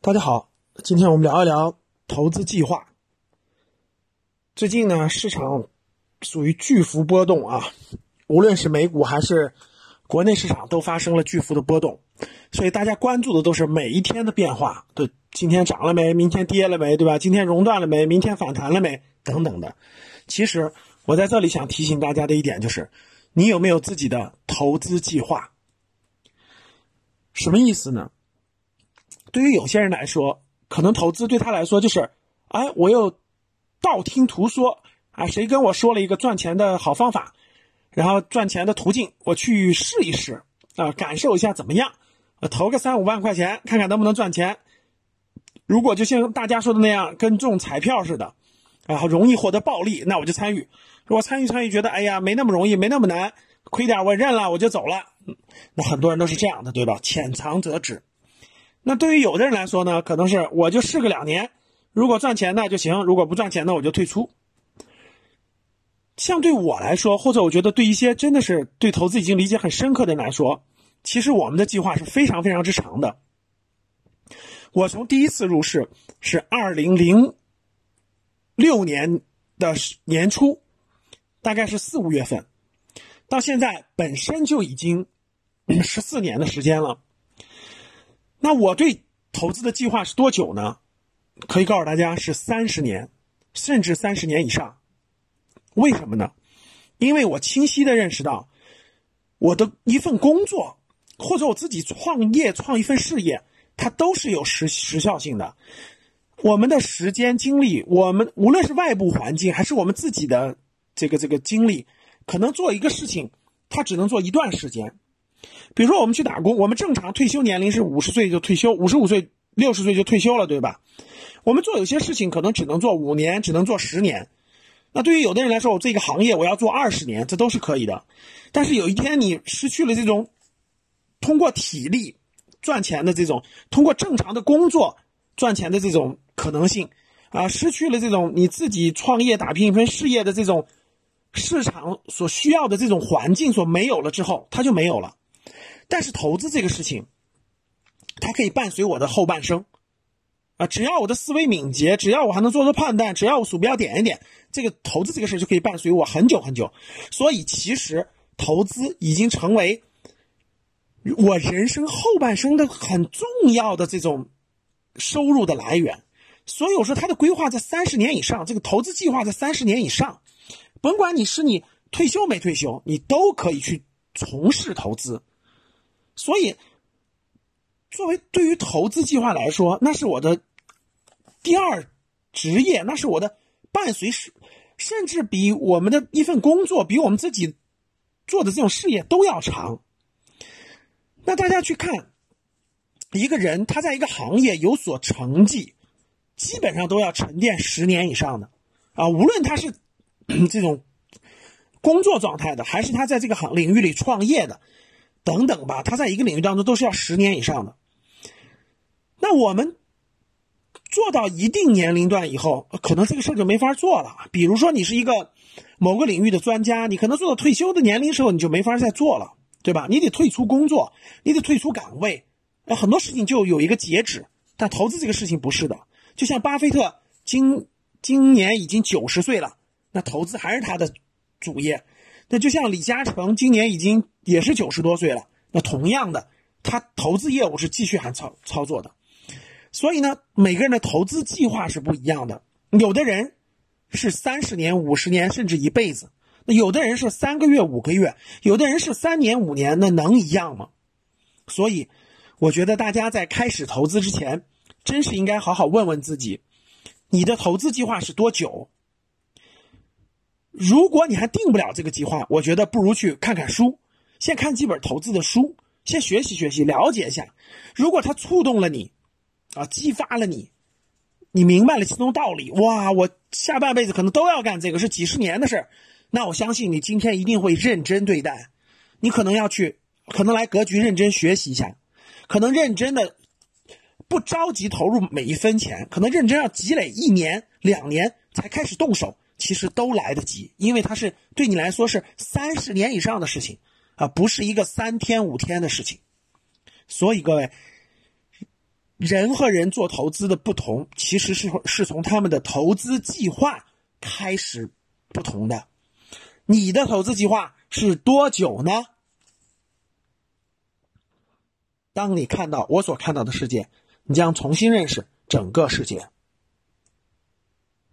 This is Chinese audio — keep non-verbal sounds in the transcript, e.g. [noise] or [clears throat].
大家好，今天我们聊一聊投资计划。最近呢，市场属于巨幅波动啊，无论是美股还是国内市场都发生了巨幅的波动，所以大家关注的都是每一天的变化，对，今天涨了没？明天跌了没？对吧？今天熔断了没？明天反弹了没？等等的。其实我在这里想提醒大家的一点就是，你有没有自己的投资计划？什么意思呢？对于有些人来说，可能投资对他来说就是，哎，我又道听途说啊，谁跟我说了一个赚钱的好方法，然后赚钱的途径，我去试一试啊，感受一下怎么样？投个三五万块钱，看看能不能赚钱。如果就像大家说的那样，跟中彩票似的，然后容易获得暴利，那我就参与。如果参与参与，觉得哎呀没那么容易，没那么难，亏点我认了，我就走了。那很多人都是这样的，对吧？浅尝辄止。那对于有的人来说呢，可能是我就试个两年，如果赚钱那就行，如果不赚钱那我就退出。像对我来说，或者我觉得对一些真的是对投资已经理解很深刻的人来说，其实我们的计划是非常非常之长的。我从第一次入市是二零零六年的年初，大概是四五月份，到现在本身就已经十四年的时间了。那我对投资的计划是多久呢？可以告诉大家是三十年，甚至三十年以上。为什么呢？因为我清晰的认识到，我的一份工作或者我自己创业创一份事业，它都是有时时效性的。我们的时间精力，我们无论是外部环境还是我们自己的这个这个精力，可能做一个事情，它只能做一段时间。比如说，我们去打工，我们正常退休年龄是五十岁就退休，五十五岁、六十岁就退休了，对吧？我们做有些事情可能只能做五年，只能做十年。那对于有的人来说，我这个行业我要做二十年，这都是可以的。但是有一天你失去了这种通过体力赚钱的这种，通过正常的工作赚钱的这种可能性啊，失去了这种你自己创业打拼一份事业的这种市场所需要的这种环境所没有了之后，它就没有了。但是投资这个事情，它可以伴随我的后半生，啊，只要我的思维敏捷，只要我还能做出判断，只要我鼠标点一点，这个投资这个事就可以伴随我很久很久。所以，其实投资已经成为我人生后半生的很重要的这种收入的来源。所以我说，他的规划在三十年以上，这个投资计划在三十年以上，甭管你是你退休没退休，你都可以去从事投资。所以，作为对于投资计划来说，那是我的第二职业，那是我的伴随，甚至比我们的一份工作，比我们自己做的这种事业都要长。那大家去看，一个人他在一个行业有所成绩，基本上都要沉淀十年以上的啊，无论他是 [clears throat] 这种工作状态的，还是他在这个行领域里创业的。等等吧，他在一个领域当中都是要十年以上的。那我们做到一定年龄段以后，可能这个事儿就没法做了。比如说，你是一个某个领域的专家，你可能做到退休的年龄时候，你就没法再做了，对吧？你得退出工作，你得退出岗位，很多事情就有一个截止。但投资这个事情不是的，就像巴菲特今今年已经九十岁了，那投资还是他的主业。那就像李嘉诚今年已经也是九十多岁了，那同样的，他投资业务是继续还操操作的，所以呢，每个人的投资计划是不一样的。有的人是三十年、五十年，甚至一辈子；那有的人是三个月、五个月，有的人是三年、五年，那能一样吗？所以，我觉得大家在开始投资之前，真是应该好好问问自己，你的投资计划是多久？如果你还定不了这个计划，我觉得不如去看看书，先看几本投资的书，先学习学习，了解一下。如果它触动了你，啊，激发了你，你明白了其中道理，哇，我下半辈子可能都要干这个，是几十年的事儿，那我相信你今天一定会认真对待。你可能要去，可能来格局认真学习一下，可能认真的不着急投入每一分钱，可能认真要积累一年两年才开始动手。其实都来得及，因为它是对你来说是三十年以上的事情，啊，不是一个三天五天的事情。所以各位，人和人做投资的不同，其实是是从他们的投资计划开始不同的。你的投资计划是多久呢？当你看到我所看到的世界，你将重新认识整个世界。